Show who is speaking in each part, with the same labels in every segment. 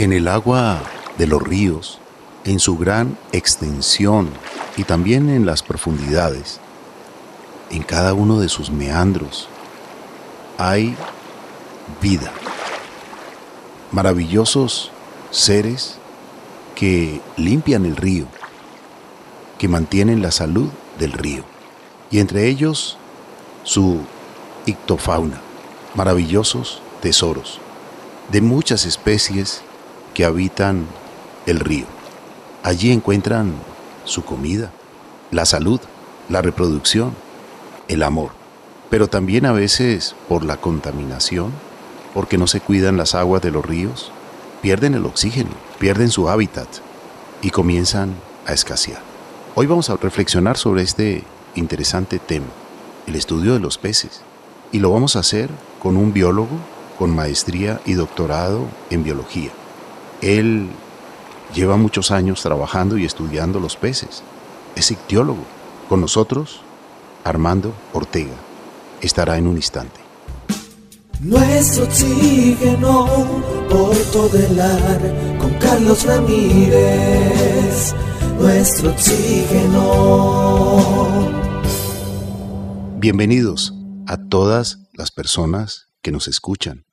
Speaker 1: En el agua de los ríos, en su gran extensión y también en las profundidades, en cada uno de sus meandros, hay vida. Maravillosos seres que limpian el río, que mantienen la salud del río, y entre ellos su ictofauna, maravillosos tesoros de muchas especies que habitan el río. Allí encuentran su comida, la salud, la reproducción, el amor, pero también a veces por la contaminación, porque no se cuidan las aguas de los ríos, pierden el oxígeno, pierden su hábitat y comienzan a escasear. Hoy vamos a reflexionar sobre este interesante tema, el estudio de los peces, y lo vamos a hacer con un biólogo con maestría y doctorado en biología. Él lleva muchos años trabajando y estudiando los peces. Es ictiólogo. Con nosotros, Armando Ortega. Estará en un instante.
Speaker 2: Nuestro oxígeno por todo el ar con Carlos Ramírez. Nuestro oxígeno.
Speaker 1: Bienvenidos a todas las personas que nos escuchan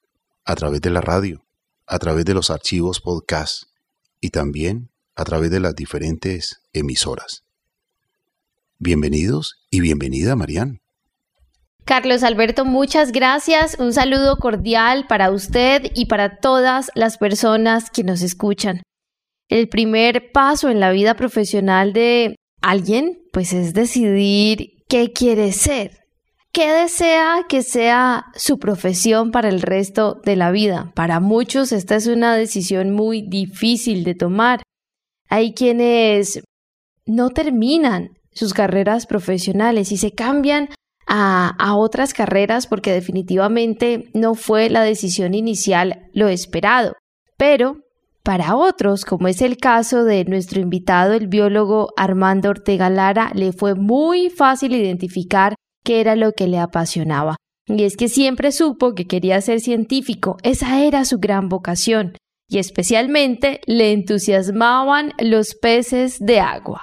Speaker 1: a través de la radio, a través de los archivos podcast y también a través de las diferentes emisoras. Bienvenidos y bienvenida, Marian.
Speaker 3: Carlos Alberto, muchas gracias. Un saludo cordial para usted y para todas las personas que nos escuchan. El primer paso en la vida profesional de alguien, pues es decidir qué quiere ser. ¿Qué desea que sea su profesión para el resto de la vida? Para muchos esta es una decisión muy difícil de tomar. Hay quienes no terminan sus carreras profesionales y se cambian a, a, otras carreras porque definitivamente no fue la decisión inicial lo esperado. Pero para otros, como es el caso de nuestro invitado, el biólogo Armando Ortega Lara, le fue muy fácil identificar qué era lo que le apasionaba. Y es que siempre supo que quería ser científico, esa era su gran vocación, y especialmente le entusiasmaban los peces de agua.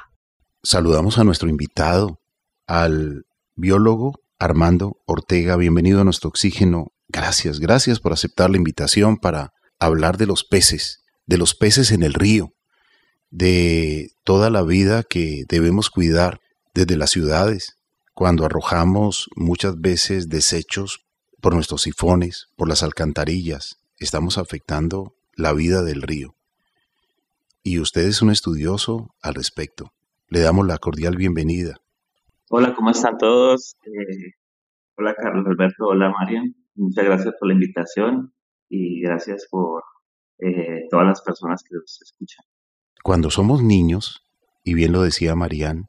Speaker 1: Saludamos a nuestro invitado, al biólogo Armando Ortega. Bienvenido a nuestro oxígeno. Gracias, gracias por aceptar la invitación para hablar de los peces, de los peces en el río, de toda la vida que debemos cuidar desde las ciudades, cuando arrojamos muchas veces desechos por nuestros sifones, por las alcantarillas, estamos afectando la vida del río. Y usted es un estudioso al respecto. Le damos la cordial bienvenida.
Speaker 4: Hola, ¿cómo están todos? Eh, hola, Carlos Alberto. Hola, Marian. Muchas gracias por la invitación y gracias por eh, todas las personas que nos escuchan.
Speaker 1: Cuando somos niños, y bien lo decía Marian,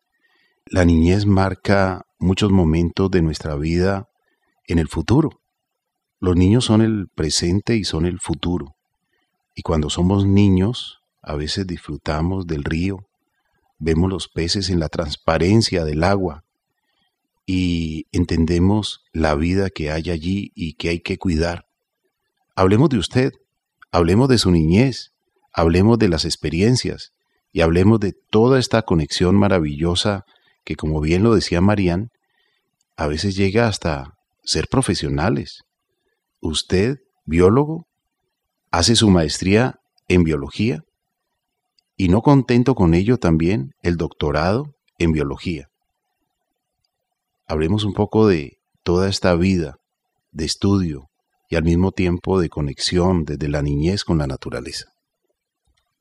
Speaker 1: la niñez marca muchos momentos de nuestra vida en el futuro. Los niños son el presente y son el futuro. Y cuando somos niños, a veces disfrutamos del río, vemos los peces en la transparencia del agua y entendemos la vida que hay allí y que hay que cuidar. Hablemos de usted, hablemos de su niñez, hablemos de las experiencias y hablemos de toda esta conexión maravillosa que, como bien lo decía Marían, a veces llega hasta ser profesionales. Usted, biólogo, hace su maestría en biología y no contento con ello también el doctorado en biología. Hablemos un poco de toda esta vida de estudio y al mismo tiempo de conexión desde la niñez con la naturaleza.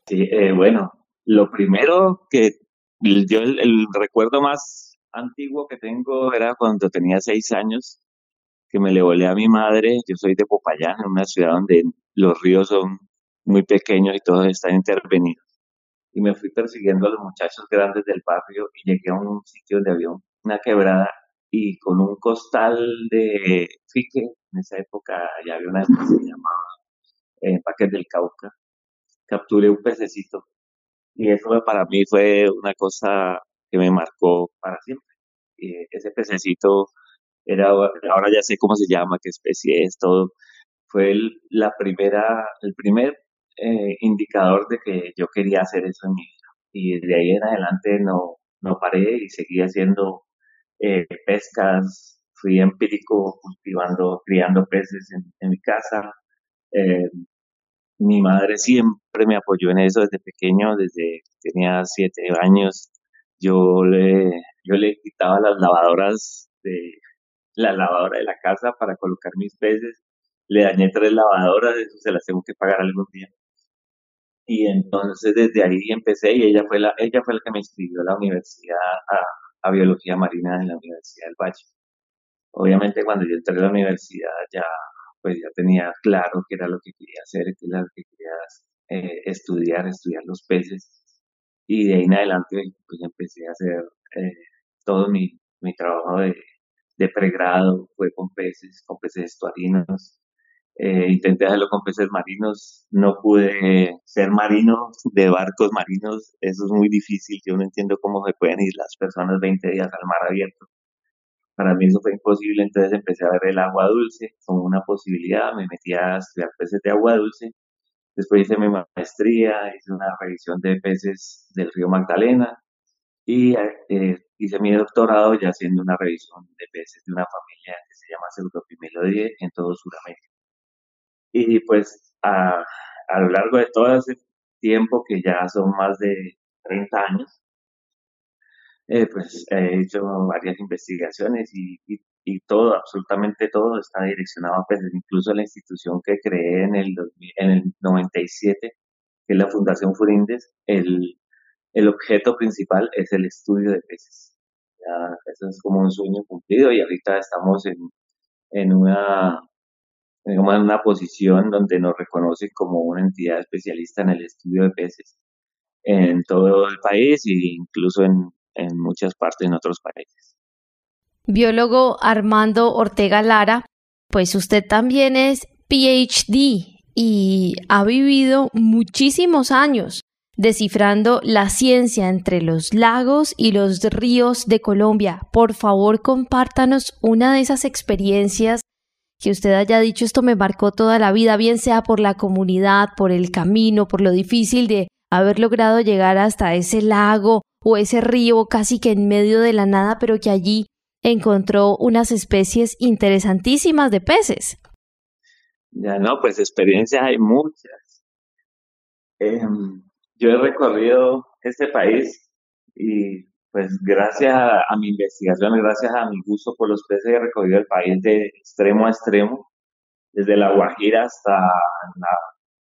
Speaker 4: Sí, eh, bueno, lo primero que yo el recuerdo más antiguo que tengo era cuando tenía seis años, que me le volé a mi madre. Yo soy de Popayán, en una ciudad donde los ríos son muy pequeños y todos están intervenidos. Y me fui persiguiendo a los muchachos grandes del barrio y llegué a un sitio donde había una quebrada y con un costal de fique, en esa época ya había una que se llamaba eh, Paquete del Cauca, capturé un pececito. Y eso para mí fue una cosa que me marcó para siempre. Ese pececito era, ahora ya sé cómo se llama, qué especie es, todo. Fue la primera, el primer eh, indicador de que yo quería hacer eso en mi vida. Y de ahí en adelante no, no paré y seguí haciendo eh, pescas, fui empírico cultivando, criando peces en, mi casa. Eh, mi madre siempre me apoyó en eso desde pequeño, desde que tenía siete años. Yo le, yo le quitaba las lavadoras de la lavadora de la casa para colocar mis peces. Le dañé tres lavadoras, eso se las tengo que pagar algún día. Y entonces desde ahí empecé y ella fue la, ella fue la que me inscribió a la universidad, a, biología marina en la Universidad del Valle. Obviamente cuando yo entré a la universidad ya pues ya tenía claro qué era lo que quería hacer, qué era lo que quería eh, estudiar, estudiar los peces. Y de ahí en adelante pues empecé a hacer eh, todo mi, mi trabajo de, de pregrado, fue con peces, con peces estuarinos, eh, intenté hacerlo con peces marinos, no pude ser marino de barcos marinos, eso es muy difícil, yo no entiendo cómo se pueden ir las personas 20 días al mar abierto. Para mí eso fue imposible, entonces empecé a ver el agua dulce como una posibilidad, me metí a estudiar peces de agua dulce, después hice mi maestría, hice una revisión de peces del río Magdalena y eh, hice mi doctorado ya haciendo una revisión de peces de una familia que se llama Pseudopimelodie en todo Sudamérica. Y pues a, a lo largo de todo ese tiempo, que ya son más de 30 años, eh, pues he hecho varias investigaciones y, todo, absolutamente todo está direccionado a peces, incluso la institución que creé en el, en el 97, que es la Fundación Furindes, el, el objeto principal es el estudio de peces. Ya, eso es como un sueño cumplido y ahorita estamos en, una en una posición donde nos reconoce como una entidad especialista en el estudio de peces en todo el país e incluso en, en muchas partes en otros países.
Speaker 3: Biólogo Armando Ortega Lara, pues usted también es PhD y ha vivido muchísimos años descifrando la ciencia entre los lagos y los ríos de Colombia. Por favor, compártanos una de esas experiencias que usted haya dicho esto me marcó toda la vida, bien sea por la comunidad, por el camino, por lo difícil de haber logrado llegar hasta ese lago o ese río casi que en medio de la nada, pero que allí encontró unas especies interesantísimas de peces.
Speaker 4: Ya no, pues experiencias hay muchas. Em, yo he recorrido este país y pues gracias a, mi investigación, gracias a mi gusto por los peces, he recorrido el país de extremo a extremo, desde la Guajira hasta la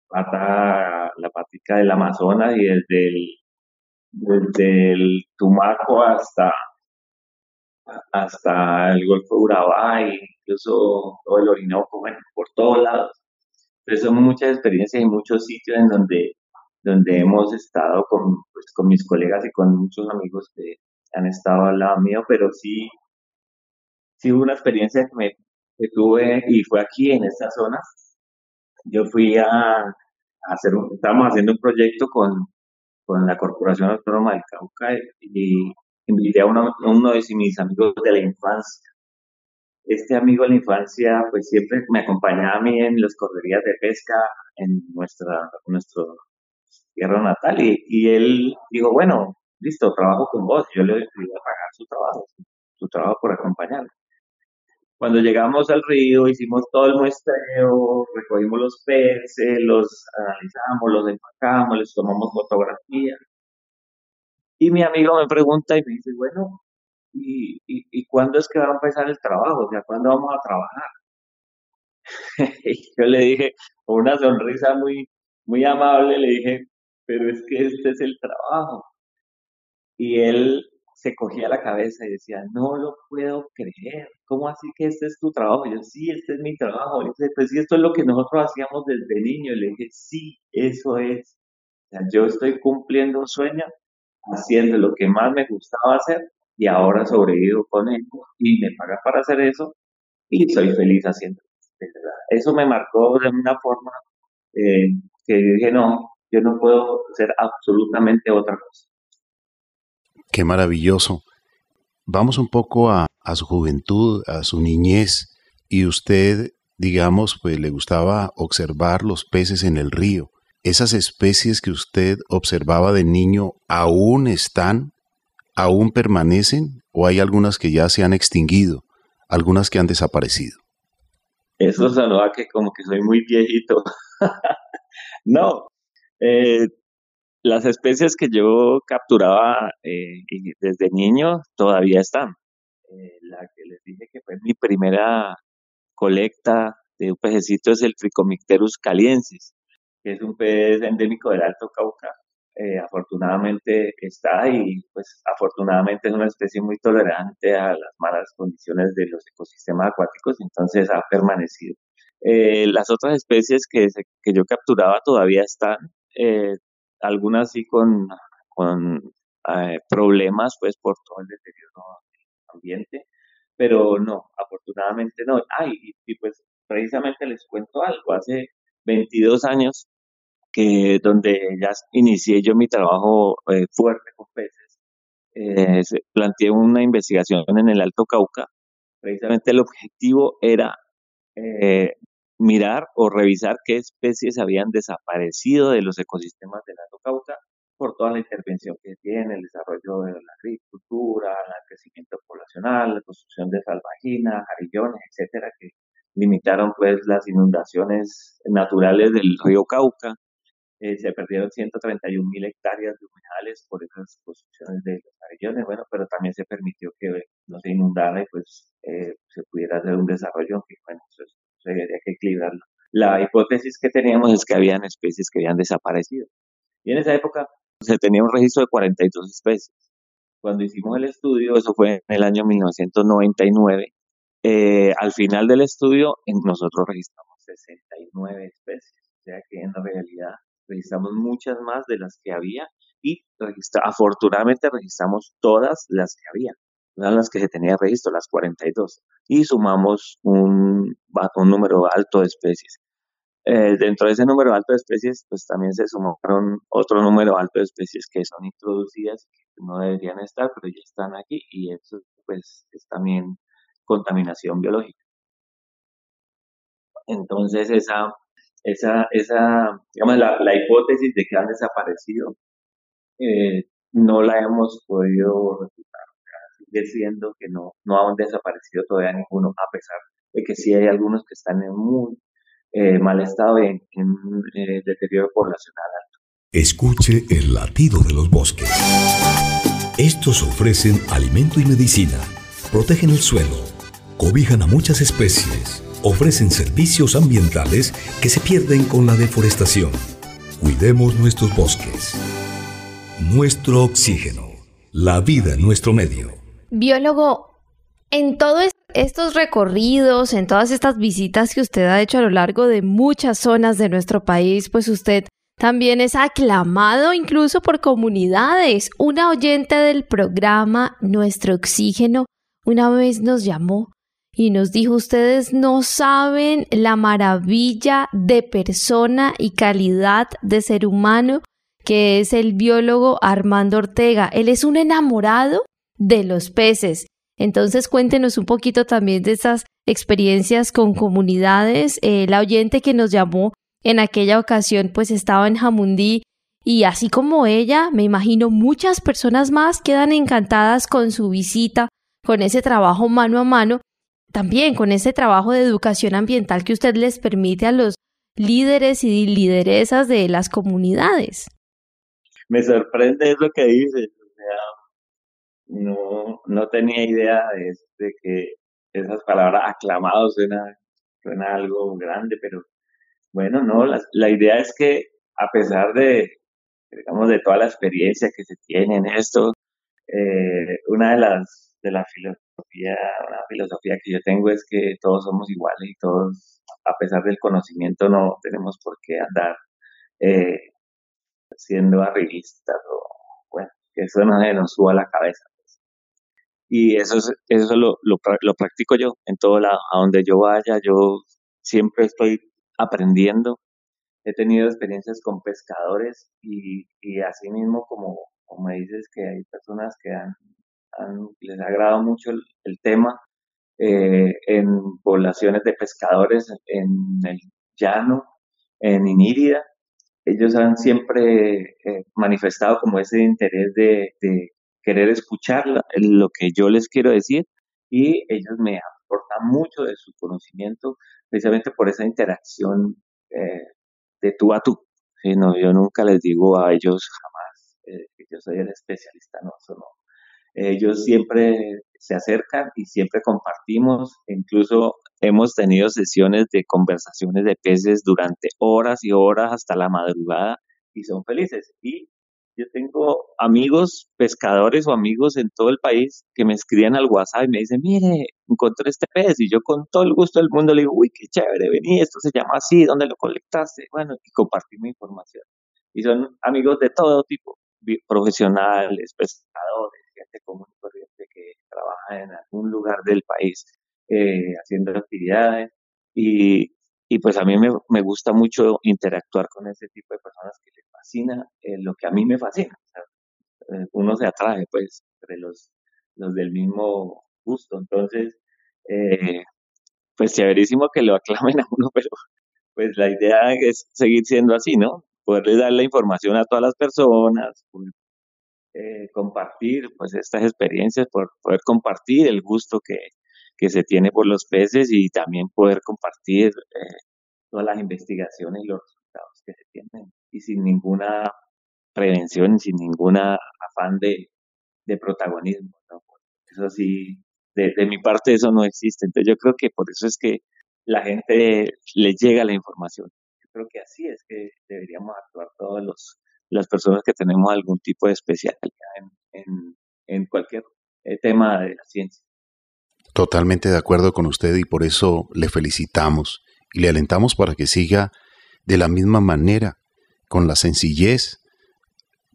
Speaker 4: pata, la patica del Amazonas y desde el, desde el Tumaco hasta, hasta el Golfo de Urabá, incluso todo el Orinoco, bueno, por todos lados. Entonces son muchas experiencias y muchos sitios en donde donde hemos estado con, pues, con mis colegas y con muchos amigos que han estado al lado mío, pero sí, sí hubo una experiencia que, me, tuve y fue aquí en esta zona. Yo fui a, hacer un, estábamos haciendo un proyecto con, con la Corporación Autónoma del Cauca y invité a uno, de mis amigos de la infancia. Este amigo de la infancia, pues siempre me acompañaba a mí en las correrías de pesca en nuestra, nuestro tierra natal y, y él dijo, bueno, listo, trabajo con vos, yo le voy a pagar su trabajo, su trabajo por acompañarme. Cuando llegamos al río, hicimos todo el muestreo, recogimos los peces, los analizamos, los empacamos, les tomamos fotografía. Y mi amigo me pregunta y me dice, bueno, ¿y, y, y cuándo es que va a empezar el trabajo? O sea, ¿cuándo vamos a trabajar? y yo le dije, con una sonrisa muy, muy amable, le dije, pero es que este es el trabajo. Y él se cogía la cabeza y decía, no lo puedo creer, ¿cómo así que este es tu trabajo? yo, sí, este es mi trabajo. Y dice, pues sí, esto es lo que nosotros hacíamos desde niño. Y le dije, sí, eso es. O sea, yo estoy cumpliendo un sueño, haciendo lo que más me gustaba hacer y ahora sobrevivo con él y me paga para hacer eso y soy feliz haciendo Eso me marcó de una forma eh, que dije, no, yo no puedo hacer absolutamente otra cosa.
Speaker 1: Qué maravilloso. Vamos un poco a, su juventud, a su niñez, y usted, digamos, pues le gustaba observar los peces en el río. ¿esas especies que usted observaba de niño aún están, aún permanecen o hay algunas que ya se han extinguido, algunas que han desaparecido?
Speaker 4: Eso sonó a que como que soy muy viejito. no, eh, las especies que yo capturaba eh, desde niño todavía están. Eh, la que les dije que fue mi primera colecta de un pececito es el Tricomicterus caliensis, que es un pez endémico del Alto Cauca. Eh, afortunadamente está y pues afortunadamente es una especie muy tolerante a las malas condiciones de los ecosistemas acuáticos, entonces ha permanecido. Las otras especies que, que yo capturaba todavía están, algunas sí con, con problemas pues por todo el deterioro del ambiente, pero no, afortunadamente no. Ay, y, pues precisamente les cuento algo, hace 22 años que donde ya inicié yo mi trabajo eh, fuerte con peces, eh, planteé una investigación en el Alto Cauca. Precisamente el objetivo era eh, mirar o revisar qué especies habían desaparecido de los ecosistemas del Alto Cauca por toda la intervención que tiene, el desarrollo de la agricultura, el crecimiento poblacional, la construcción de salvajinas, jarillones, etcétera, que limitaron pues las inundaciones naturales del río Cauca. Eh, se perdieron 131 mil hectáreas de humedales por esas construcciones de los jarillones, bueno, pero también se permitió que no se inundara y pues eh, se pudiera hacer un desarrollo que, bueno, eso que equilibrarlo. La hipótesis que teníamos es que habían especies que habían desaparecido. Y en esa época se tenía un registro de 42 especies. Cuando hicimos el estudio, eso fue en el año 1999, eh, al final del estudio nosotros registramos 69 especies, o sea que en realidad registramos muchas más de las que había y afortunadamente registramos todas las que había, eran las que se tenía registro, las 42, y sumamos un, un número alto de especies. Eh, dentro de ese número alto de especies, pues también se sumaron otro número alto de especies que son introducidas, que no deberían estar, pero ya están aquí, y eso pues es también contaminación biológica. Entonces esa, esa, esa digamos, la, la hipótesis de que han desaparecido, eh, no la hemos podido refutar. Sigue siendo que no, no han desaparecido todavía ninguno, a pesar de que sí hay algunos que están en muy eh, mal estado y en, eh, deterioro poblacional alto.
Speaker 5: Escuche el latido de los bosques. Estos ofrecen alimento y medicina, protegen el suelo, cobijan a muchas especies, ofrecen servicios ambientales que se pierden con la deforestación. Cuidemos nuestros bosques. Nuestro oxígeno. La vida en nuestro medio.
Speaker 3: Biólogo, en todo estos recorridos, en todas estas visitas que usted ha hecho a lo largo de muchas zonas de nuestro país, pues usted también es aclamado incluso por comunidades. Una oyente del programa Nuestro Oxígeno una vez nos llamó y nos dijo, ustedes no saben la maravilla de persona y calidad de ser humano que es el biólogo Armando Ortega. Él es un enamorado de los peces entonces cuéntenos un poquito también de esas experiencias con comunidades. Eh, la oyente que nos llamó en aquella ocasión pues estaba en Jamundí y así como ella, me imagino muchas personas más quedan encantadas con su visita, con ese trabajo mano a mano, también con ese trabajo de educación ambiental que usted les permite a los líderes y lideresas de las comunidades.
Speaker 4: Me sorprende lo que dice no, no tenía idea de, que esas palabras aclamados suena, suena algo grande, pero bueno, no, la, la idea es que a pesar de, digamos, de toda la experiencia que se tiene en esto, eh, una de las de la filosofía, una filosofía que yo tengo es que todos somos iguales y todos, a pesar del conocimiento, no tenemos por qué andar eh, siendo arribistas bueno, que eso no se nos suba la cabeza. Y eso, es, eso lo, lo, practico yo en todo lado. A donde yo vaya, yo siempre estoy aprendiendo. He tenido experiencias con pescadores y, y así mismo como, como me dices que hay personas que han, les ha agradado mucho el, el tema eh, en poblaciones de pescadores en el llano, en Inírida, ellos han siempre eh, manifestado como ese interés de, querer escuchar lo que yo les quiero decir y ellos me aportan mucho de su conocimiento precisamente por esa interacción eh, de tú a tú. no, yo nunca les digo a ellos jamás eh, que yo soy el especialista, no, eso no. Ellos siempre se acercan y siempre compartimos, incluso hemos tenido sesiones de conversaciones de peces durante horas y horas hasta la madrugada y son felices. Y yo tengo amigos pescadores o amigos en todo el país que me escriben al WhatsApp y me dicen, mire, encontré este pez y yo con todo el gusto del mundo le digo, uy, qué chévere, vení, esto se llama así, ¿dónde lo colectaste? Bueno, y compartimos información. Y son amigos de todo tipo, profesionales, pescadores, gente común y corriente que trabaja en algún lugar del país eh, haciendo actividades. Y, y pues a mí me, me, gusta mucho interactuar con ese tipo de personas que les fascina eh, lo que a mí me fascina. Eh, uno se atrae pues entre los, los del mismo gusto. Entonces, pues chéverísimo que lo aclamen a uno, pero pues la idea es seguir siendo así, ¿no? Poderle dar la información a todas las personas, eh, compartir pues estas experiencias, por poder compartir el gusto que, que, se tiene por los peces y también poder compartir eh, todas las investigaciones y los resultados que se tienen y sin ninguna prevención, sin ninguna afán de, protagonismo. Eso sí, de, mi parte eso no existe. Entonces yo creo que por eso es que la gente le llega la información. Yo creo que así es que deberíamos actuar todos los las personas que tenemos algún tipo de especialidad en, en, cualquier eh, tema de la ciencia.
Speaker 1: Totalmente de acuerdo con usted y por eso le felicitamos y le alentamos para que siga de la misma manera, con la sencillez,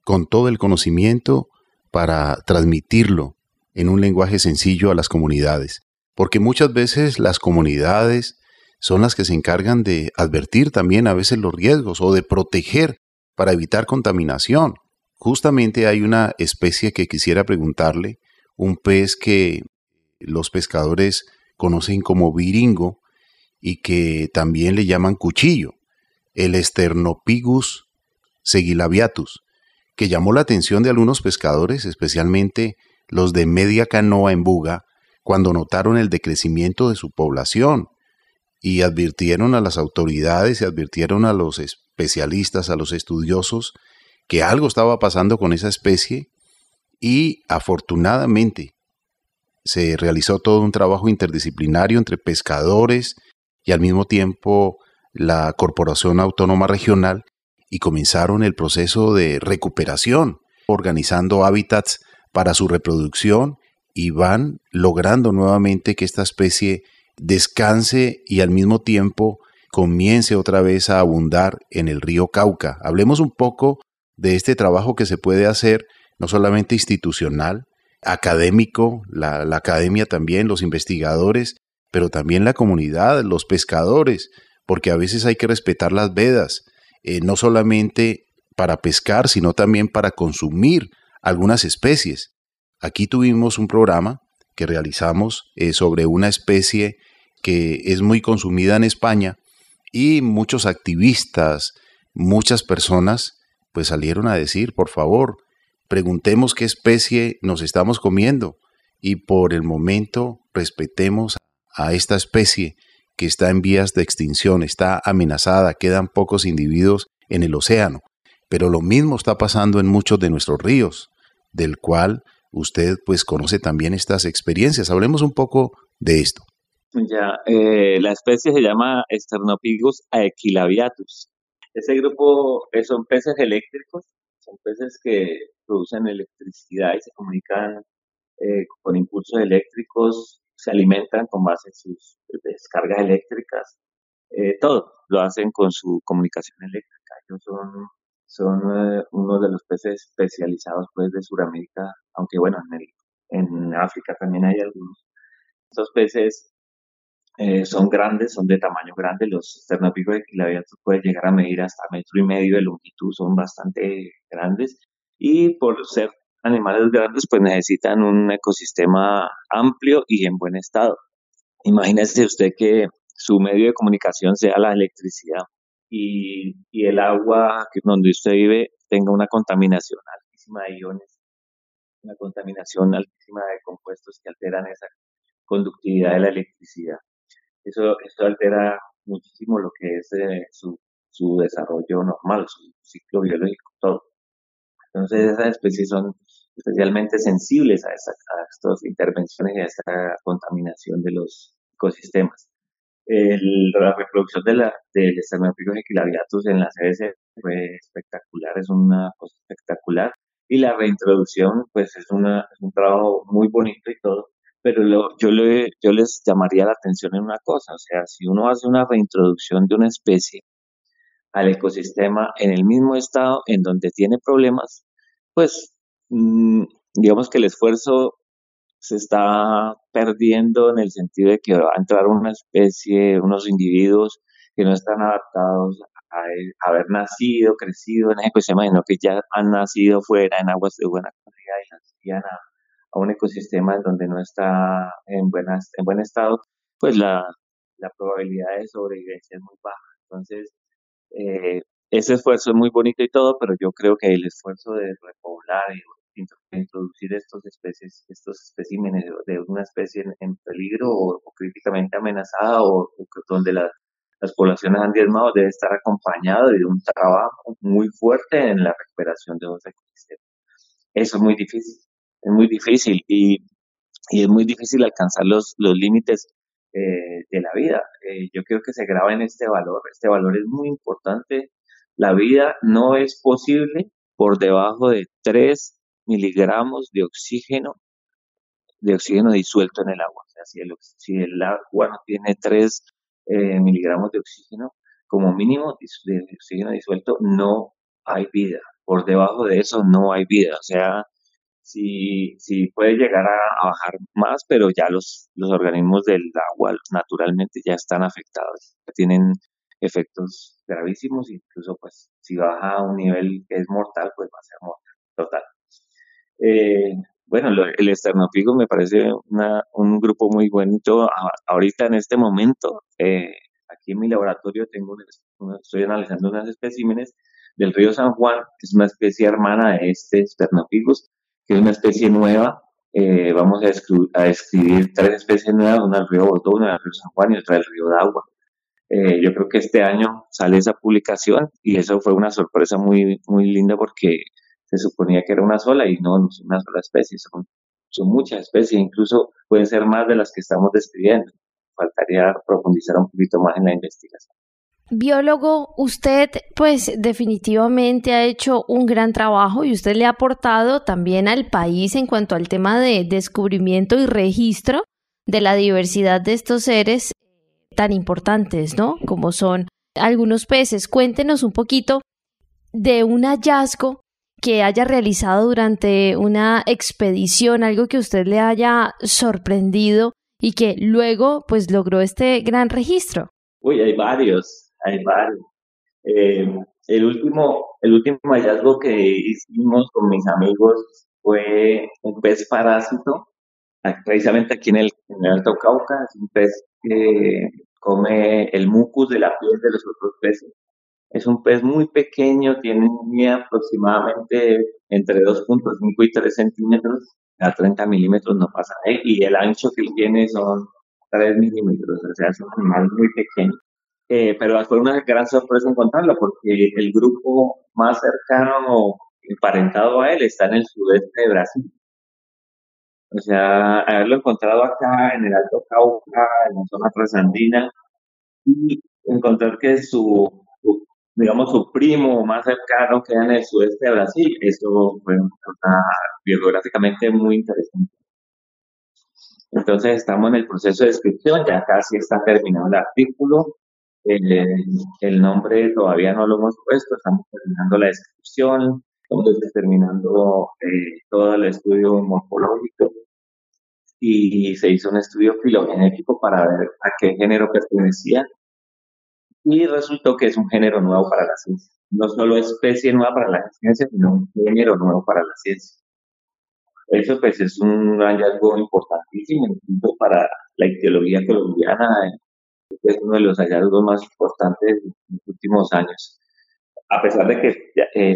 Speaker 1: con todo el conocimiento para transmitirlo en un lenguaje sencillo a las comunidades. Porque muchas veces las comunidades son las que se encargan de advertir también a veces los riesgos o de proteger para evitar contaminación. Justamente hay una especie que quisiera preguntarle, un pez que los pescadores conocen como viringo y que también le llaman cuchillo, el Sternopigus segilaviatus, que llamó la atención de algunos pescadores, especialmente los de media canoa en Buga, cuando notaron el decrecimiento de su población y advirtieron a las autoridades y advirtieron a los especialistas, a los estudiosos, que algo estaba pasando con esa especie y afortunadamente se realizó todo un trabajo interdisciplinario entre pescadores y al mismo tiempo la Corporación Autónoma Regional y comenzaron el proceso de recuperación, organizando hábitats para su reproducción y van logrando nuevamente que esta especie descanse y al mismo tiempo comience otra vez a abundar en el río Cauca. Hablemos un poco de este trabajo que se puede hacer, no solamente institucional, académico, la, academia también, los investigadores, pero también la comunidad, los pescadores, porque a veces hay que respetar las vedas, eh, no solamente para pescar, sino también para consumir algunas especies. Aquí tuvimos un programa que realizamos eh, sobre una especie que es muy consumida en España y muchos activistas, muchas personas, pues salieron a decir, por favor, preguntemos qué especie nos estamos comiendo y por el momento respetemos a esta especie que está en vías de extinción, está amenazada, quedan pocos individuos en el océano. Pero lo mismo está pasando en muchos de nuestros ríos, del cual usted pues conoce también estas experiencias. Hablemos un poco de esto.
Speaker 4: Ya, eh, la especie se llama Sternopigus aequilaviatus. Ese grupo eh, son peces eléctricos, son peces que producen electricidad y se comunican eh, con impulsos eléctricos, se alimentan con base en sus descargas eléctricas, todo lo hacen con su comunicación eléctrica. Ellos son, son uno de los peces especializados pues de Sudamérica, aunque bueno, en, África también hay algunos. Estos peces eh, son grandes, son de tamaño grande. Los Sternopicos equilabiatus pueden llegar a medir hasta metro y medio de longitud, son bastante grandes. Y por ser animales grandes, pues necesitan un ecosistema amplio y en buen estado. Imagínese usted que su medio de comunicación sea la electricidad. y, y el agua donde usted vive tenga una contaminación altísima de iones, una contaminación altísima de compuestos que alteran esa conductividad de la electricidad. Eso, eso altera muchísimo lo que es eh, su, su desarrollo normal, su ciclo biológico, todo. Entonces esas especies son especialmente sensibles a, estas intervenciones y a esta contaminación de los ecosistemas. la reproducción de la, del Sternopithecus equilabiatus en la CBC fue espectacular, es una cosa espectacular. Y la reintroducción, pues es, una, es un trabajo muy bonito y todo, pero yo, le, yo les llamaría la atención en una cosa, o sea, si uno hace una reintroducción de una especie al ecosistema en el mismo estado en donde tiene problemas, pues mm, digamos que el esfuerzo se está perdiendo en el sentido de que va a entrar una especie, unos individuos que no están adaptados a, haber nacido, crecido en ese ecosistema, sino que ya han nacido fuera en aguas de buena calidad y a, a un ecosistema en donde no está en, buenas, en buen estado, pues la, la probabilidad de sobrevivencia es muy baja. Entonces, eh, ese esfuerzo es muy bonito y todo, pero yo creo que el esfuerzo de repoblar y introducir estos especies, estos especímenes de una especie en, peligro o, críticamente amenazada o, donde las poblaciones han diezmado debe estar acompañado de un trabajo muy fuerte en la recuperación de los ecosistemas. Eso es muy difícil, es muy difícil y, es muy difícil alcanzar los, los límites eh, de la vida. Eh, yo creo que se graba en este valor. Este valor es muy importante. La vida no es posible por debajo de 3 miligramos de oxígeno, de oxígeno disuelto en el agua. O sea, si el, si el agua no tiene 3 eh, miligramos de oxígeno, como mínimo de oxígeno disuelto, no hay vida. Por debajo de eso no hay vida. O sea, sí, sí puede llegar a, bajar más, pero ya los, los organismos del agua naturalmente ya están afectados, tienen efectos gravísimos, incluso pues si baja a un nivel que es mortal, pues va a ser mortal, total. Eh, bueno, el esternopigo me parece un grupo muy bonito. ahorita en este momento, eh, aquí en mi laboratorio tengo estoy analizando unas especímenes del río San Juan, que es una especie hermana de este Sternopithecus, que es una especie nueva. Eh, vamos a, describir tres especies nuevas, una del río Botón, una del río San Juan y otra del río Dagua. Eh, yo creo que este año sale esa publicación y eso fue una sorpresa muy, muy linda porque se suponía que era una sola y no, no es una sola especie, son, son muchas especies, incluso pueden ser más de las que estamos describiendo. Faltaría profundizar un poquito más en la investigación.
Speaker 3: Biólogo, usted pues definitivamente ha hecho un gran trabajo y usted le ha aportado también al país en cuanto al tema de descubrimiento y registro de la diversidad de estos seres tan importantes, ¿no? Como son algunos peces. Cuéntenos un poquito de un hallazgo que haya realizado durante una expedición, algo que usted le haya sorprendido y que luego pues logró este gran registro.
Speaker 4: Uy, hay varios hay varios. Eh, el, último, el último hallazgo que hicimos con mis amigos fue un pez parásito, precisamente aquí en el, Alto Cauca, es un pez que come el mucus de la piel de los otros peces. Es un pez muy pequeño, tiene aproximadamente entre 2.5 y 3 centímetros, a 30 milímetros no pasa, ¿eh? y el ancho que tiene son 3 milímetros, o sea, es un animal muy pequeño. Eh, pero fue una gran sorpresa encontrarlo porque el grupo más cercano emparentado a él está en el sudeste de Brasil. O sea, haberlo encontrado acá en el Alto Cauca, en la zona transandina, y encontrar que su, digamos, su primo más cercano queda en el sudeste de Brasil, eso fue una cosa biográficamente muy interesante. Entonces estamos en el proceso de descripción, ya casi está terminado el artículo, el, nombre todavía no lo hemos puesto, estamos terminando la descripción, estamos terminando eh, todo el estudio morfológico y se hizo un estudio filogenético para ver a qué género pertenecía y resultó que es un género nuevo para la ciencia. No solo especie nueva para la ciencia, sino un género nuevo para la ciencia. Eso pues es un hallazgo importantísimo para la ictiología colombiana es uno de los hallazgos más importantes de los últimos años. A pesar de que eh,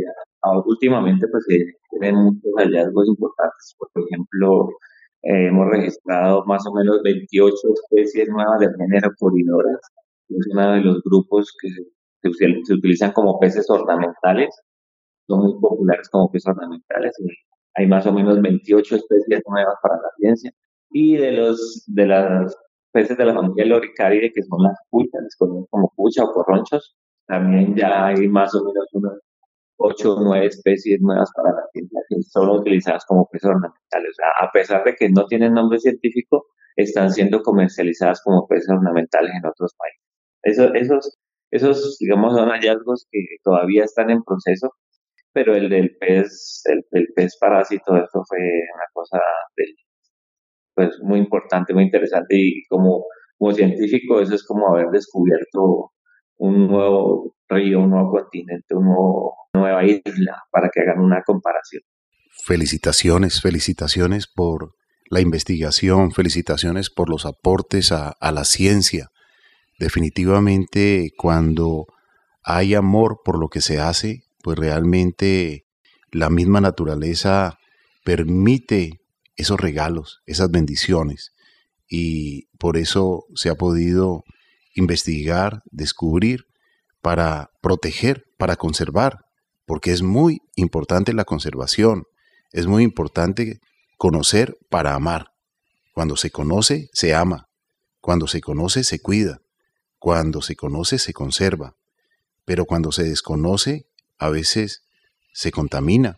Speaker 4: últimamente pues se tienen muchos hallazgos importantes, por ejemplo, eh, hemos registrado más o menos 28 especies nuevas de género poridoras, es uno de los grupos que se, utilizan como peces ornamentales, son muy populares como peces ornamentales, hay más o menos 28 especies nuevas para la ciencia, y de los de las peces de la familia Loricariide, que son las puchas, les conocemos como pucha o corronchos, también ya hay más o menos unas 8 o 9 especies nuevas para la ciencia que son utilizadas como peces ornamentales. O sea, a pesar de que no tienen nombre científico, están siendo comercializadas como peces ornamentales en otros países. Eso, esos, esos, digamos, son hallazgos que todavía están en proceso, pero el del pez, el, pez parásito, esto fue una cosa pues muy importante, muy interesante y como, como científico eso es como haber descubierto un nuevo río, un nuevo continente, una nueva isla, para que hagan una comparación.
Speaker 1: Felicitaciones, felicitaciones por la investigación, felicitaciones por los aportes a, a la ciencia. Definitivamente cuando hay amor por lo que se hace, pues realmente la misma naturaleza permite esos regalos, esas bendiciones. Y por eso se ha podido investigar, descubrir, para proteger, para conservar, porque es muy importante la conservación, es muy importante conocer para amar. Cuando se conoce, se ama. Cuando se conoce, se cuida. Cuando se conoce, se conserva. Pero cuando se desconoce, a veces se contamina.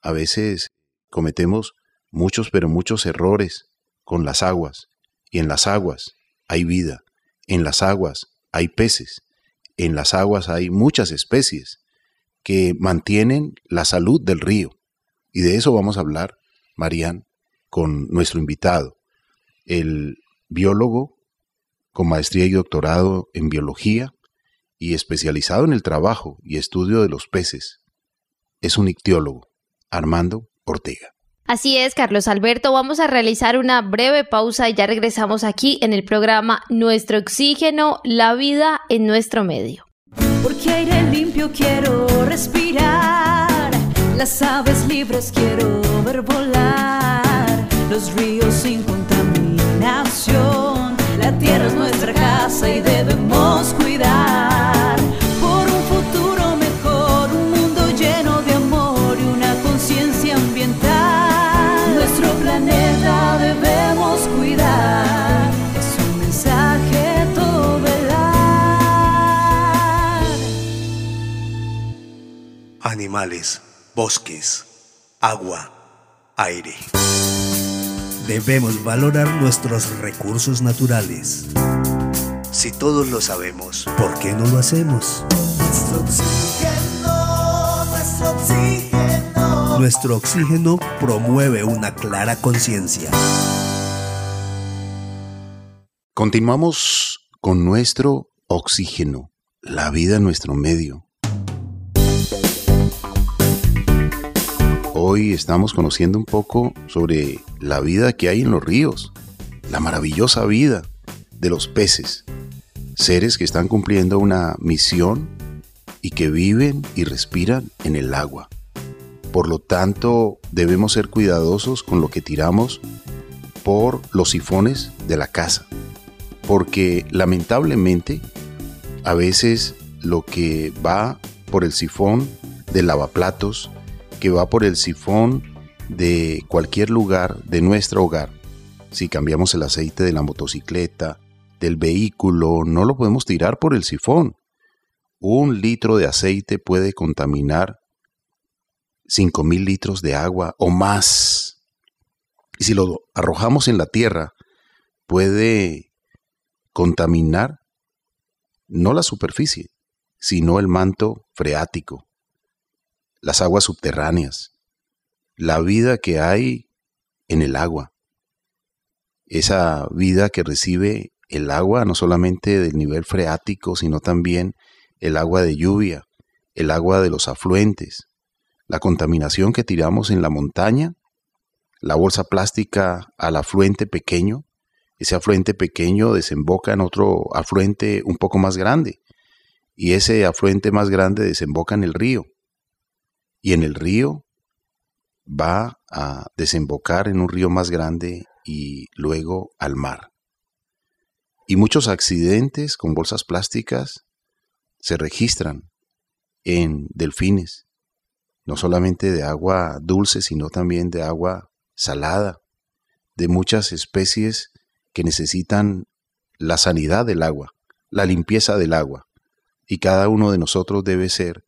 Speaker 1: A veces cometemos muchos, pero muchos errores con las aguas. Y en las aguas hay vida. En las aguas hay peces. En las aguas hay muchas especies que mantienen la salud del río. Y de eso vamos a hablar, Marían, con nuestro invitado, el biólogo con maestría y doctorado en biología y especializado en el trabajo y estudio de los peces. Es un ictiólogo, Armando Ortega.
Speaker 3: Así es, Carlos Alberto, vamos a realizar una breve pausa y ya regresamos aquí en el programa Nuestro Oxígeno, la vida en nuestro medio.
Speaker 2: Porque aire limpio quiero respirar, las aves libres quiero ver volar, los ríos sin contaminación, la tierra es nuestra casa y debemos
Speaker 6: animales, bosques, agua, aire. Debemos valorar nuestros recursos naturales. Si todos lo sabemos, ¿por qué no lo hacemos?
Speaker 2: Nuestro oxígeno, nuestro oxígeno.
Speaker 6: Nuestro oxígeno promueve una clara conciencia.
Speaker 1: Continuamos con nuestro oxígeno, la vida en nuestro medio. Hoy estamos conociendo un poco sobre la vida que hay en los ríos, la maravillosa vida de los peces, seres que están cumpliendo una misión y que viven y respiran en el agua. Por lo tanto, debemos ser cuidadosos con lo que tiramos por los sifones de la casa, porque lamentablemente a veces lo que va por el sifón del lavaplatos, que va por el sifón de cualquier lugar de nuestro hogar. Si cambiamos el aceite de la motocicleta, del vehículo, no lo podemos tirar por el sifón. Un litro de aceite puede contaminar 5.000 litros de agua o más. Y si lo arrojamos en la tierra, puede contaminar no la superficie, sino el manto freático las aguas subterráneas, la vida que hay en el agua, esa vida que recibe el agua no solamente del nivel freático, sino también el agua de lluvia, el agua de los afluentes, la contaminación que tiramos en la montaña, la bolsa plástica al afluente pequeño, Ese afluente pequeño desemboca en otro afluente un poco más grande. Y ese afluente más grande desemboca en el río. Y en el río va a desembocar en un río más grande y luego al mar. Y muchos accidentes con bolsas plásticas se registran en delfines, no solamente de agua dulce, sino también de agua salada, de muchas especies que necesitan la sanidad del agua, la limpieza del agua. Y cada uno de nosotros debe ser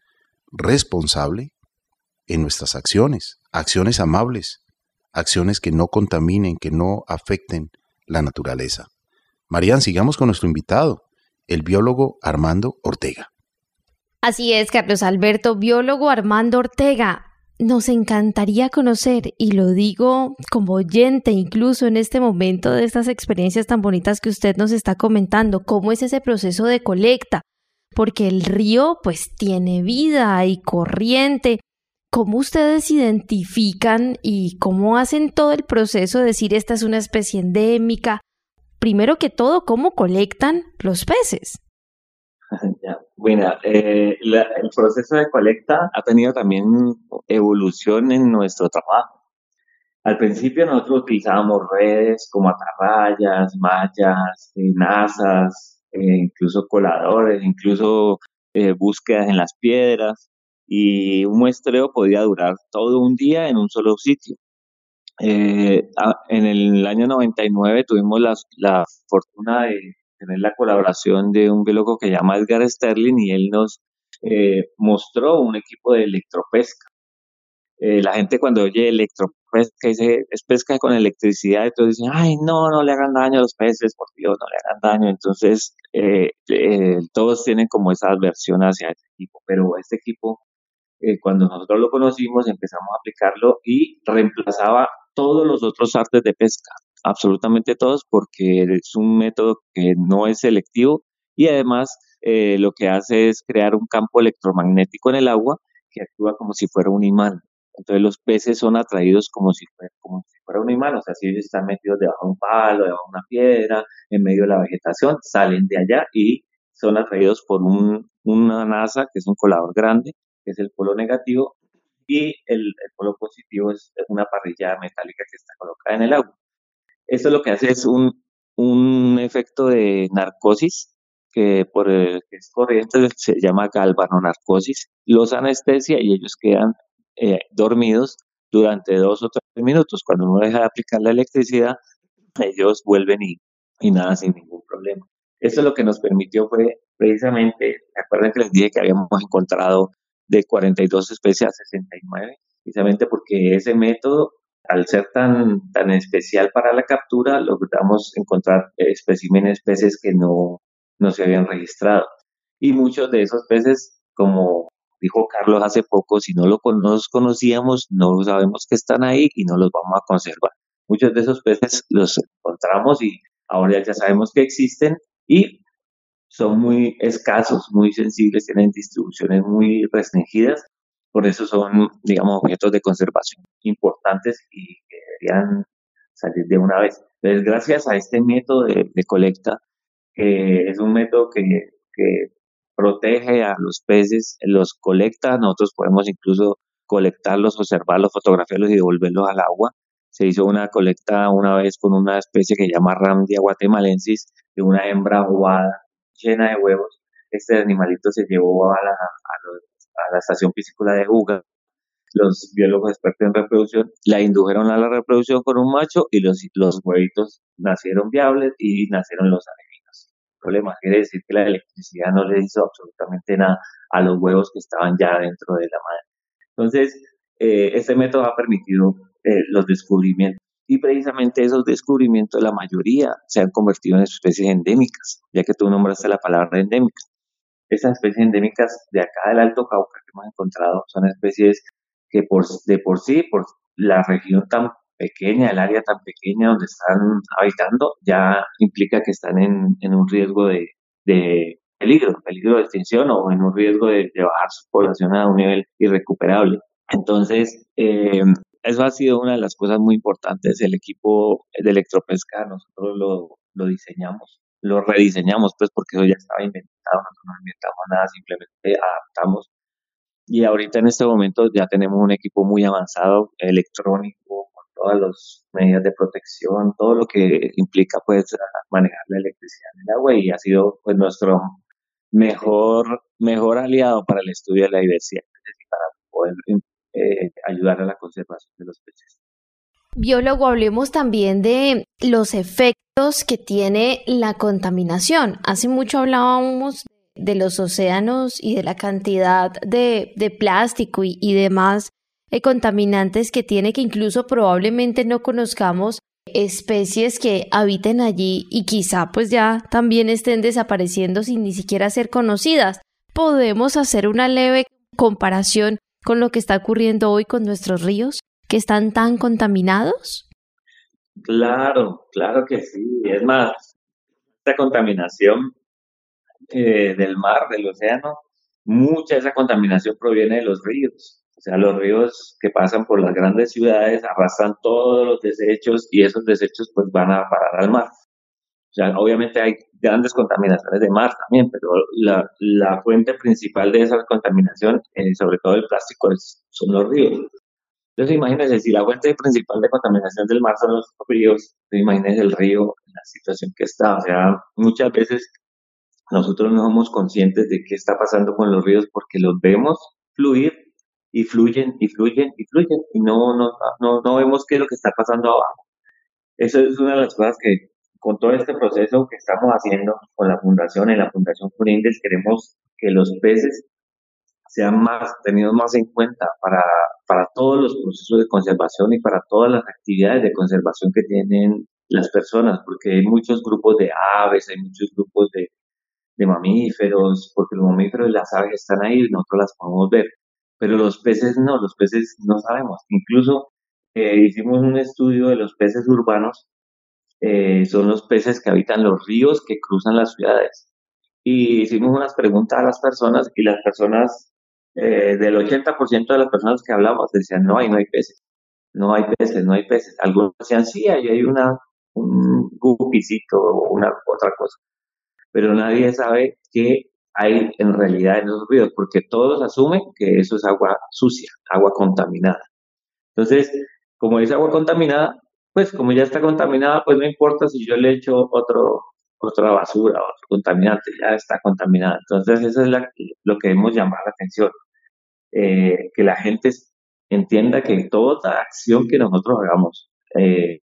Speaker 1: responsable en nuestras acciones, acciones amables, acciones que no contaminen, que no afecten la naturaleza. Marían, sigamos con nuestro invitado, el biólogo Armando Ortega.
Speaker 3: Así es, Carlos Alberto, biólogo Armando Ortega. Nos encantaría conocer, y lo digo como oyente incluso en este momento de estas experiencias tan bonitas que usted nos está comentando, cómo es ese proceso de colecta, porque el río pues tiene vida y corriente. ¿Cómo ustedes identifican y cómo hacen todo el proceso de decir esta es una especie endémica? Primero que todo, ¿cómo colectan los peces?
Speaker 4: Bueno, eh, el proceso de colecta ha tenido también evolución en nuestro trabajo. Al principio nosotros utilizábamos redes como atarrayas, mallas, eh, nazas, eh, incluso coladores, incluso búsquedas en las piedras y un muestreo podía durar todo un día en un solo sitio. en el año 99 tuvimos la, la fortuna de tener la colaboración de un biólogo que se llama Edgar Sterling y él nos eh, mostró un equipo de electropesca. Eh, la gente cuando oye electropesca dice, es pesca con electricidad, entonces dicen, ay, no, no le hagan daño a los peces, por Dios, no le hagan daño. Entonces, eh, todos tienen como esa adversión hacia este equipo, pero este equipo, cuando nosotros lo conocimos, empezamos a aplicarlo y reemplazaba todos los otros artes de pesca absolutamente todos porque es un método que no es selectivo y además eh, lo que hace es crear un campo electromagnético en el agua que actúa como si fuera un imán. Entonces los peces son atraídos como si fuera, como si fuera un imán, o sea, si ellos están metidos debajo de un palo, debajo de una piedra, en medio de la vegetación, salen de allá y son atraídos por un, una NASA, que es un colador grande, que es el polo negativo, y el, el polo positivo es una parrilla metálica que está colocada en el agua. Esto lo que hace es un, un efecto de narcosis que por el que es corriente se llama galvanonarcosis. Los anestesia y ellos quedan eh, dormidos durante dos o tres minutos. Cuando uno deja de aplicar la electricidad, ellos vuelven y, y nada sin ningún problema. Eso lo que nos permitió fue precisamente, recuerden que les dije que habíamos encontrado de 42 especies a 69, precisamente porque ese método al ser tan, tan especial para la captura, logramos encontrar especímenes peces que no, no se habían registrado. Y muchos de esos peces, como dijo Carlos hace poco, si no, lo, los conocíamos, no sabemos que están ahí y no los vamos a conservar. Muchos de esos peces los encontramos y ahora ya sabemos que existen y son muy escasos, muy sensibles, tienen distribuciones muy restringidas por eso son, digamos, objetos de conservación importantes y que deberían salir de una vez. Entonces, gracias a este método de, colecta, que es un método que, que protege a los peces, los colecta, nosotros podemos incluso colectarlos, observarlos, fotografiarlos y devolverlos al agua. Se hizo una colecta una vez con una especie que se llama Ramdia guatemalensis, de una hembra ovada llena de huevos. Este animalito se llevó a, la, a la estación piscícola de Juga, los biólogos expertos en reproducción la indujeron a la reproducción con un macho y los, los huevitos nacieron viables y nacieron los alevinos. El problema quiere decir que la electricidad no le hizo absolutamente nada a los huevos que estaban ya dentro de la madre. Entonces, eh, este método ha permitido eh, los descubrimientos y precisamente esos descubrimientos, la mayoría se han convertido en especies endémicas, ya que tú nombraste la palabra endémica. Esas especies endémicas de acá del Alto Cauca que hemos encontrado son especies que por, de por sí, por la región tan pequeña, el área tan pequeña donde están habitando, ya implica que están en, en un riesgo de, de, peligro, peligro de extinción o en un riesgo de, bajar su población a un nivel irrecuperable. Entonces, eh, eso ha sido una de las cosas muy importantes. El equipo de electropesca, nosotros lo, lo diseñamos, lo rediseñamos, pues porque eso ya estaba inventado, no inventamos nada, simplemente adaptamos. Y ahorita en este momento ya tenemos un equipo muy avanzado, electrónico, con todas las medidas de protección, todo lo que implica pues manejar la electricidad en el agua y ha sido pues nuestro mejor, mejor aliado para el estudio de la diversidad para poder eh, ayudar a la conservación de los peces.
Speaker 3: Biólogo, hablemos también de los efectos que tiene la contaminación. Hace mucho hablábamos de los océanos y de la cantidad de, plástico y, y demás eh, contaminantes que tiene que incluso probablemente no conozcamos especies que habiten allí y quizá pues ya también estén desapareciendo sin ni siquiera ser conocidas. Podemos hacer una leve comparación con lo que está ocurriendo hoy con nuestros ríos, que están tan contaminados?
Speaker 4: Claro, claro que sí. Es más, esta contaminación eh, del mar, del océano, mucha de esa contaminación proviene de los ríos. O sea, los ríos que pasan por las grandes ciudades arrastran todos los desechos y esos desechos pues van a parar al mar. O sea, obviamente hay grandes contaminaciones de mar también, pero la, la fuente principal de esa contaminación, eh, sobre todo el plástico, son los ríos. Entonces, imagínense, si la fuente principal de contaminación del mar son los ríos, imagínense el río la situación que está. O sea, muchas veces nosotros no somos conscientes de qué está pasando con los ríos porque los vemos fluir y fluyen y fluyen y fluyen y no, no, no, no vemos qué es lo que está pasando abajo. Eso es una de las cosas que con todo este proceso que estamos haciendo con la fundación, en la Fundación Furindes, queremos que los peces sean más tenidos más en cuenta para, para todos los procesos de conservación y para todas las actividades de conservación que tienen las personas, porque hay muchos grupos de aves, hay muchos grupos de, de mamíferos, porque los mamíferos y las aves están ahí, nosotros las podemos ver, pero los peces no, los peces no sabemos. Incluso eh, hicimos un estudio de los peces urbanos eh, son los peces que habitan los ríos que cruzan las ciudades. Y hicimos unas preguntas a las personas y las personas, eh, del 80% de las personas que hablamos decían, no hay, no hay peces, no hay peces, no hay peces. Algunos decían, sí, ahí hay una, un gupicito o una otra cosa. Pero nadie sabe qué hay en realidad en esos ríos, porque todos asumen que eso es agua sucia, agua contaminada. Entonces, como es agua contaminada, pues como ya está contaminada, pues no importa si yo le echo otro, otra basura, otro contaminante, ya está contaminada. Entonces eso es lo que debemos llamar la atención, eh, que la gente entienda que toda acción que nosotros hagamos, eh,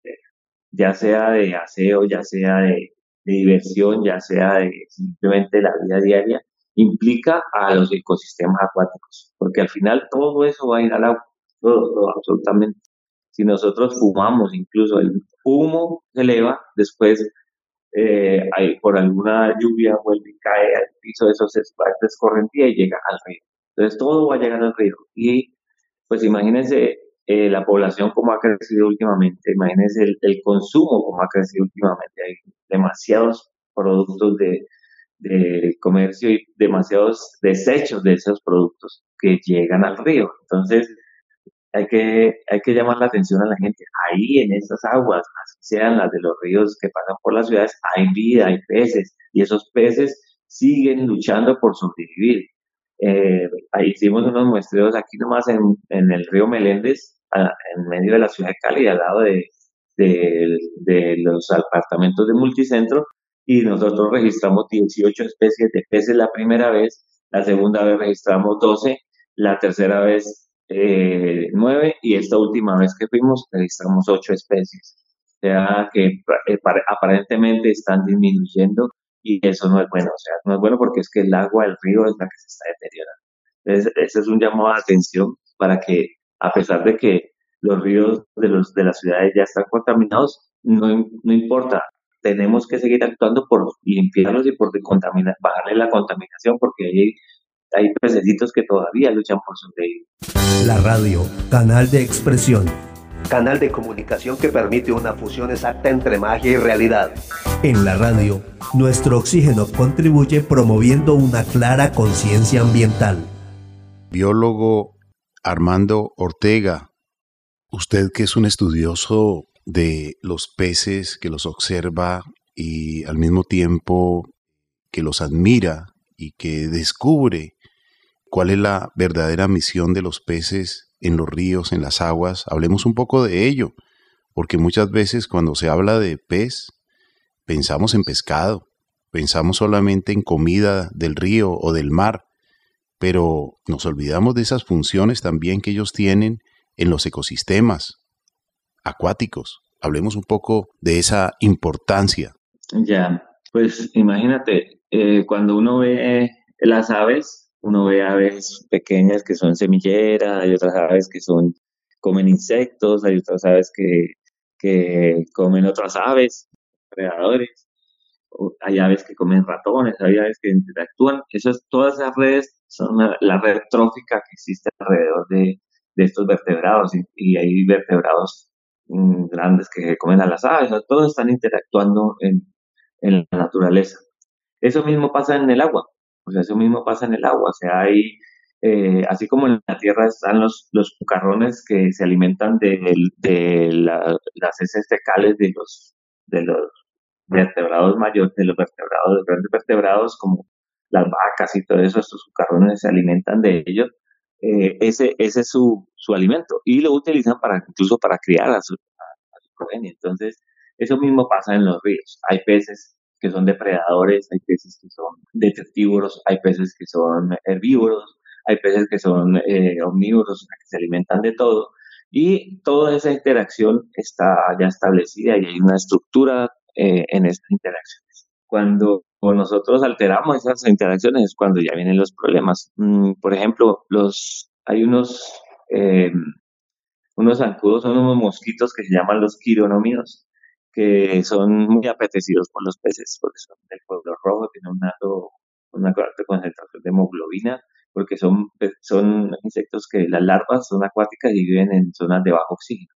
Speaker 4: ya sea de aseo, ya sea de, diversión, ya sea de simplemente la vida diaria, implica a los ecosistemas acuáticos, porque al final todo eso va a ir al agua, todo absolutamente. Si nosotros fumamos, incluso el humo se eleva, después eh, por alguna lluvia vuelve y cae al piso de esos espacios correntía y llega al río. Entonces todo va a llegar al río. Y pues imagínense eh, la población como ha crecido últimamente, imagínense el, el, consumo como ha crecido últimamente. Hay demasiados productos de, de comercio y demasiados desechos de esos productos que llegan al río. Entonces, hay que, hay que llamar la atención a la gente. Ahí en esas aguas, así sean las de los ríos que pasan por las ciudades, hay vida, hay peces, y esos peces siguen luchando por sobrevivir. Eh, ahí hicimos unos muestreos aquí nomás en, en el río Meléndez, en medio de la ciudad de Cali, al lado de, de, de los apartamentos de multicentro, y nosotros registramos 18 especies de peces la primera vez, la segunda vez registramos 12, la tercera vez eh, nueve y esta última vez que fuimos registramos ocho especies. O sea que eh, aparentemente están disminuyendo y eso no es bueno. O sea, no es bueno porque es que el agua del río es la que se está deteriorando. Entonces, ese es un llamado de atención para que, a pesar de que los ríos de, los, de las ciudades ya están contaminados, no, no importa. Tenemos que seguir actuando por limpiarlos y por bajarle la contaminación porque hay hay pececitos que todavía luchan por sobrevivir.
Speaker 6: La radio, canal de expresión. Canal de comunicación que permite una fusión exacta entre magia y realidad. En la radio, nuestro oxígeno contribuye promoviendo una clara conciencia ambiental.
Speaker 1: Biólogo Armando Ortega, Usted que es un estudioso de los peces, que los observa y al mismo tiempo que los admira y que descubre cuál es la verdadera misión de los peces en los ríos, en las aguas, hablemos un poco de ello, porque muchas veces cuando se habla de pez, pensamos en pescado, pensamos solamente en comida del río o del mar, pero nos olvidamos de esas funciones también que ellos tienen en los ecosistemas acuáticos. Hablemos un poco de esa importancia.
Speaker 4: Ya, pues imagínate, eh, cuando uno ve las aves, uno ve aves pequeñas que son semilleras, hay otras aves que son comen insectos, hay otras aves que, que comen otras aves, predadores, hay aves que comen ratones, hay aves que interactúan. Esas, todas esas redes son la, red trófica que existe alrededor de, de estos vertebrados y, hay vertebrados mm, grandes que comen a las aves, todos están interactuando en, en la naturaleza. Eso mismo pasa en el agua, sea, eso mismo pasa en el agua, o sea, hay, eh, así como en la tierra están los, los que se alimentan de, de las heces fecales de los, de los vertebrados mayores, de los vertebrados, de grandes vertebrados como las vacas y todo eso, estos cucarrones se alimentan de ellos, eh, ese, ese es su, su alimento y lo utilizan para incluso para criar a su, a su progenie. Entonces, eso mismo pasa en los ríos. Hay peces que son depredadores, hay peces que son detectívoros, hay peces que son herbívoros, hay peces que son eh, omnívoros, que se alimentan de todo. Y toda esa interacción está ya establecida y hay una estructura eh, en estas interacciones. Cuando nosotros alteramos esas interacciones es cuando ya vienen los problemas. Mm, por ejemplo, los, hay unos, eh, unos zancudos, son unos mosquitos que se llaman los quironómidos, que son muy apetecidos por los peces, porque son del pueblo rojo, tienen un alto, una alta concentración de hemoglobina, porque son, son insectos que las larvas son acuáticas y viven en zonas de bajo oxígeno.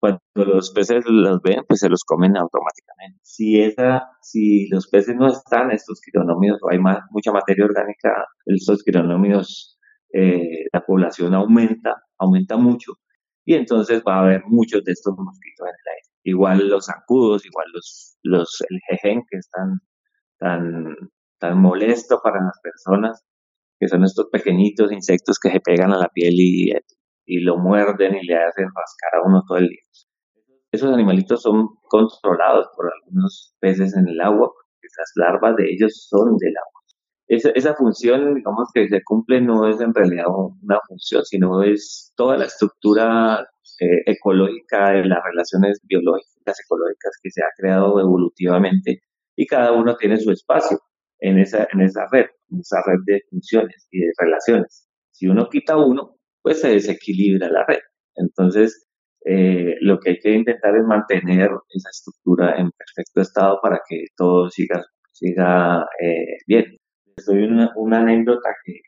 Speaker 4: Cuando los peces los ven, pues se los comen automáticamente. Si esa, si los peces no están, estos quironómidos, o hay más, mucha materia orgánica, estos quironómidos, eh, la población aumenta, aumenta mucho, y entonces va a haber muchos de estos mosquitos en el aire igual los zancudos, igual los, los, el jejen que es tan, tan, tan molesto para las personas, que son estos pequeñitos insectos que se pegan a la piel y, y lo muerden y le hacen rascar a uno todo el día. Esos animalitos son controlados por algunos peces en el agua, porque esas larvas de ellos son del agua. Esa, esa función, digamos, que se cumple no es en realidad una función, sino es toda la estructura eh, ecológica de las relaciones biológicas, ecológicas que se ha creado evolutivamente y cada uno tiene su espacio en esa, en esa red, en esa red de funciones y de relaciones. Si uno quita uno, pues se desequilibra la red. Entonces, eh, lo que hay que intentar es mantener esa estructura en perfecto estado para que todo siga, siga eh, bien. Estoy una, una anécdota que,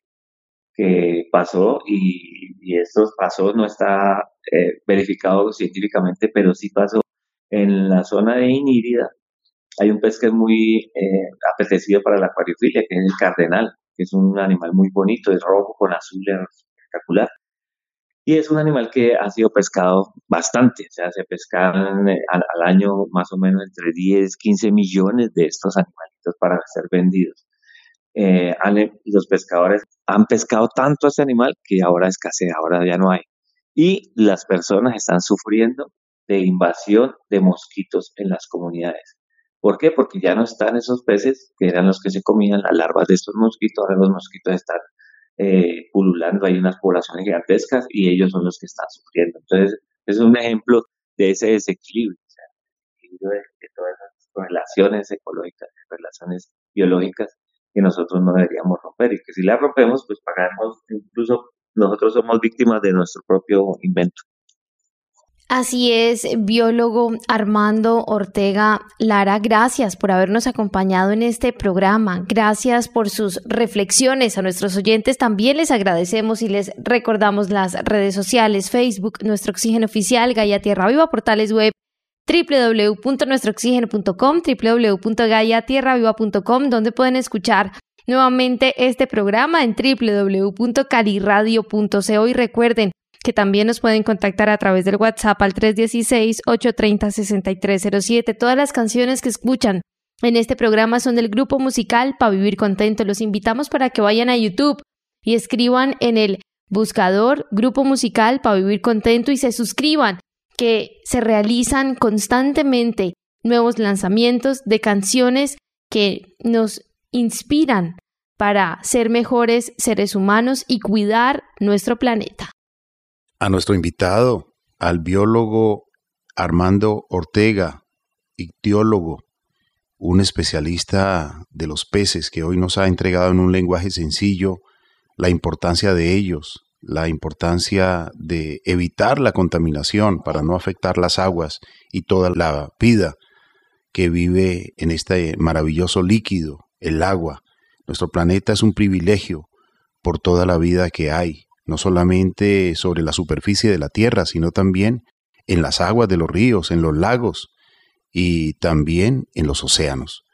Speaker 4: que pasó y, y esto pasó, no está eh, verificado científicamente, pero sí pasó en la zona de Inírida. Hay un pez que es muy eh, apetecido para la acuariofilia, que es el cardenal, que es un animal muy bonito, es rojo con azul, espectacular. Y es un animal que ha sido pescado bastante, o sea, se pescan eh, al, al, año más o menos entre 10, 15 millones de estos animalitos para ser vendidos. Eh, los pescadores han pescado tanto a este animal que ahora escasea, ahora ya no hay. Y las personas están sufriendo de invasión de mosquitos en las comunidades. ¿Por qué? Porque ya no están esos peces que eran los que se comían las larvas de estos mosquitos, ahora los mosquitos están eh, pululando, hay unas poblaciones gigantescas y ellos son los que están sufriendo. Entonces, es un ejemplo de ese desequilibrio, de todas esas relaciones ecológicas, relaciones biológicas que nosotros no deberíamos romper y que si la rompemos, pues pagaremos, incluso nosotros somos víctimas de nuestro propio invento.
Speaker 3: Así es, biólogo Armando Ortega Lara, gracias por habernos acompañado en este programa. Gracias por sus reflexiones. A nuestros oyentes también les agradecemos y les recordamos las redes sociales, Facebook, nuestro oxígeno oficial, Gaia Tierra Viva, portales web www.nuestrooxígeno.com, www.gaiatierraviva.com, donde pueden escuchar nuevamente este programa en www.cariradio.co y recuerden, que también nos pueden contactar a través del WhatsApp al 316-830-6307. Todas las canciones que escuchan en este programa son del grupo musical Pa' Vivir Contento. Los invitamos para que vayan a YouTube y escriban en el buscador Grupo Musical Pa' Vivir Contento y se suscriban, que se realizan constantemente nuevos lanzamientos de canciones que nos inspiran para ser mejores seres humanos y cuidar nuestro planeta.
Speaker 1: A nuestro invitado, al biólogo Armando Ortega, ictiólogo, un especialista de los peces que hoy nos ha entregado en un lenguaje sencillo la importancia de ellos, la importancia de evitar la contaminación para no afectar las aguas y toda la vida que vive en este maravilloso líquido, el agua. Nuestro planeta es un privilegio por toda la vida que hay, no solamente sobre la superficie de la Tierra, sino también en las aguas de los ríos, en los lagos y también en los océanos.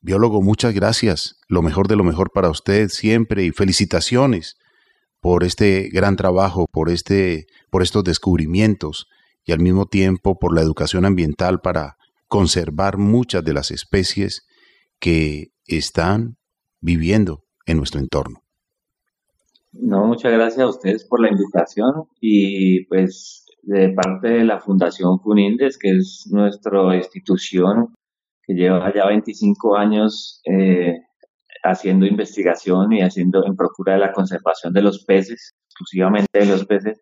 Speaker 1: Biólogo, muchas gracias. Lo mejor de lo mejor para usted siempre y felicitaciones por este gran trabajo, por este por estos descubrimientos y al mismo tiempo por la educación ambiental para conservar muchas de las especies que están viviendo en nuestro entorno.
Speaker 4: No, muchas gracias a ustedes por la invitación y pues de parte de la Fundación Funindes, que es nuestra institución que lleva ya 25 años eh, haciendo investigación y haciendo en procura de la conservación de los peces, exclusivamente de los peces,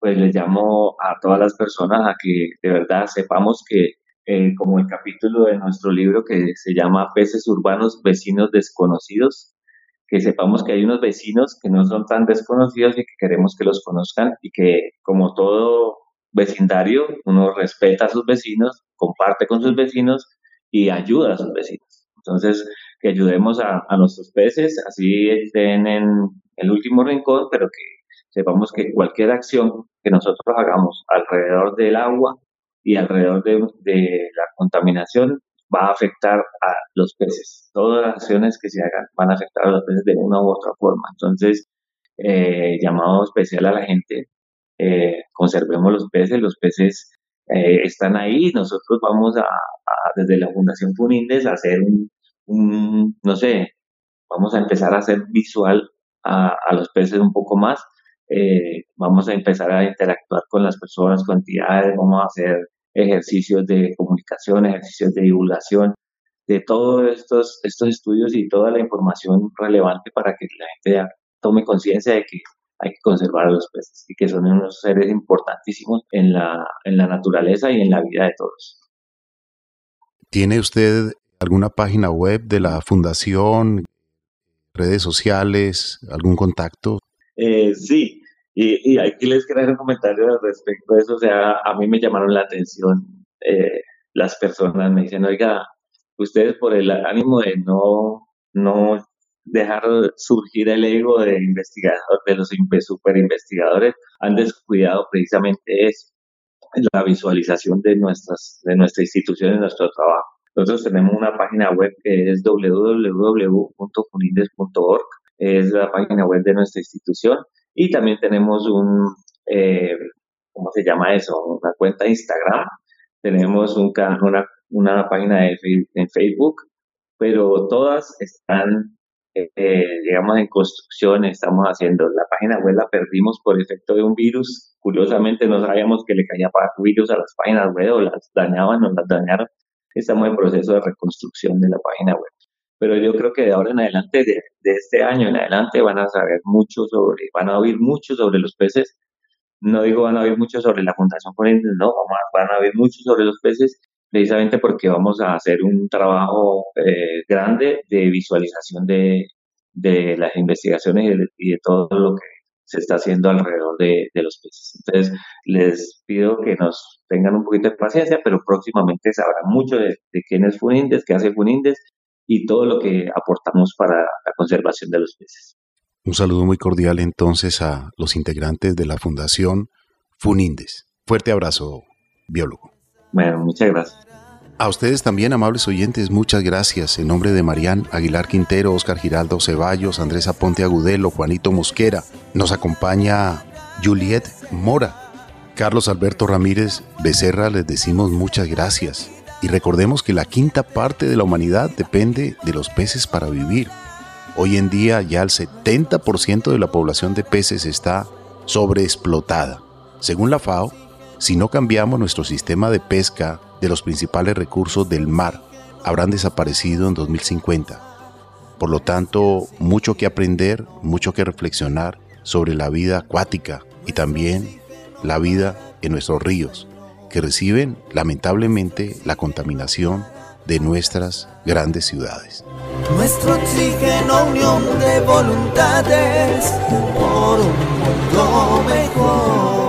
Speaker 4: pues les llamo a todas las personas a que de verdad sepamos que, eh, como el capítulo de nuestro libro que se llama Peces Urbanos, Vecinos Desconocidos, que sepamos que hay unos vecinos que no son tan desconocidos y que queremos que los conozcan y que como todo vecindario, uno respeta a sus vecinos, comparte con sus vecinos y ayuda a sus vecinos. Entonces, que ayudemos a, nuestros peces, así estén en el último rincón, pero que sepamos que cualquier acción que nosotros hagamos alrededor del agua y alrededor de, la contaminación va a afectar a los peces. Todas las acciones que se hagan van a afectar a los peces de una u otra forma. Entonces, eh, llamado especial a la gente, eh, conservemos los peces, los peces eh, están ahí. Nosotros vamos a, desde la Fundación Funindes a hacer un, no sé, vamos a empezar a hacer visual a, los peces un poco más. Eh, vamos a empezar a interactuar con las personas, con entidades, vamos a hacer ejercicios de comunicación, ejercicios de divulgación de todos estos, estos estudios y toda la información relevante para que la gente tome conciencia de que hay que conservar a los peces y que son unos seres importantísimos en la, en la naturaleza y en la vida de todos.
Speaker 1: ¿Tiene usted alguna página web de la fundación, redes sociales, algún contacto?
Speaker 4: Eh, sí, y, aquí les quiero hacer un comentario respecto a eso. O sea, a mí me llamaron la atención eh, las personas, me dicen, oiga, ustedes por el ánimo de no, no dejar surgir el ego de investigador, de los super investigadores, han descuidado precisamente eso, la visualización de nuestras, de nuestra institución y nuestro trabajo. Nosotros tenemos una página web que es www.funindes.org, es la página web de nuestra institución, y también tenemos un, eh, ¿cómo se llama eso? Una cuenta de Instagram, tenemos un, una, página de, en Facebook, pero todas están eh, digamos, en construcción, estamos haciendo. La página web la perdimos por efecto de un virus. Curiosamente no sabíamos que le caía virus a las páginas web o las dañaban o las dañaron. Estamos en proceso de reconstrucción de la página web. Pero yo creo que de ahora en adelante, de, este año en adelante, van a saber mucho sobre, van a oír mucho sobre los peces. No digo van a oír mucho sobre la Fundación Corrientes, no, van a oír mucho sobre los peces precisamente porque vamos a hacer un trabajo eh, grande de visualización de, las investigaciones y de, todo lo que se está haciendo alrededor de, los peces. Entonces, les pido que nos tengan un poquito de paciencia, pero próximamente sabrán mucho de, quién es Funindes, qué hace Funindes y todo lo que aportamos para la conservación de los peces.
Speaker 1: Un saludo muy cordial entonces a los integrantes de la Fundación Funindes. Fuerte abrazo, biólogo.
Speaker 4: Bueno, muchas gracias.
Speaker 1: A ustedes también, amables oyentes, muchas gracias. En nombre de Marían Aguilar Quintero, Oscar Giraldo Ceballos, Andrés Aponte Agudelo, Juanito Mosquera, nos acompaña Juliet Mora. Carlos Alberto Ramírez Becerra les decimos muchas gracias y recordemos que la quinta parte de la humanidad depende de los peces para vivir. Hoy en día ya el 70% de la población de peces está sobreexplotada. Según la FAO, si no cambiamos nuestro sistema de pesca de los principales recursos del mar, habrán desaparecido en 2050. Por lo tanto, mucho que aprender, mucho que reflexionar sobre la vida acuática y también la vida en nuestros ríos, que reciben lamentablemente la contaminación de nuestras grandes ciudades.
Speaker 7: Nuestro oxígeno, unión de voluntades por un mundo mejor.